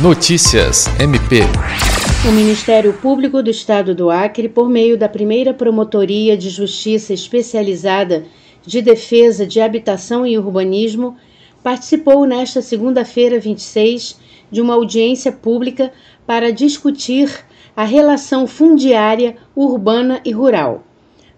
Notícias MP. O Ministério Público do Estado do Acre, por meio da primeira Promotoria de Justiça Especializada de Defesa de Habitação e Urbanismo, participou nesta segunda-feira, 26, de uma audiência pública para discutir a relação fundiária urbana e rural.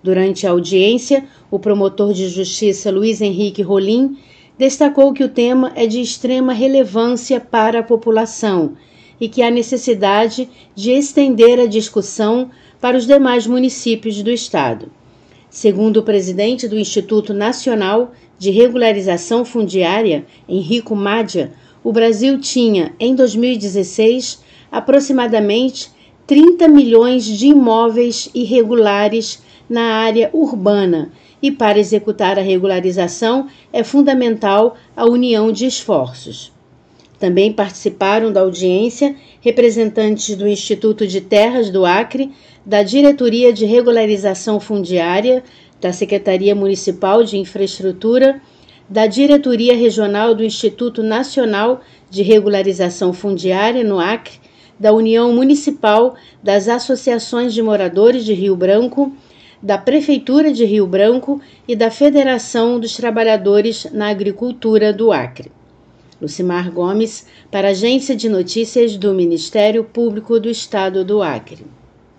Durante a audiência, o promotor de justiça Luiz Henrique Rolim destacou que o tema é de extrema relevância para a população e que há necessidade de estender a discussão para os demais municípios do Estado. Segundo o presidente do Instituto Nacional de Regularização Fundiária, Henrico Mádia, o Brasil tinha, em 2016, aproximadamente 30 milhões de imóveis irregulares na área urbana e para executar a regularização é fundamental a união de esforços. Também participaram da audiência representantes do Instituto de Terras do Acre, da Diretoria de Regularização Fundiária, da Secretaria Municipal de Infraestrutura, da Diretoria Regional do Instituto Nacional de Regularização Fundiária no Acre, da União Municipal das Associações de Moradores de Rio Branco da Prefeitura de Rio Branco e da Federação dos Trabalhadores na Agricultura do Acre. Lucimar Gomes, para a Agência de Notícias do Ministério Público do Estado do Acre.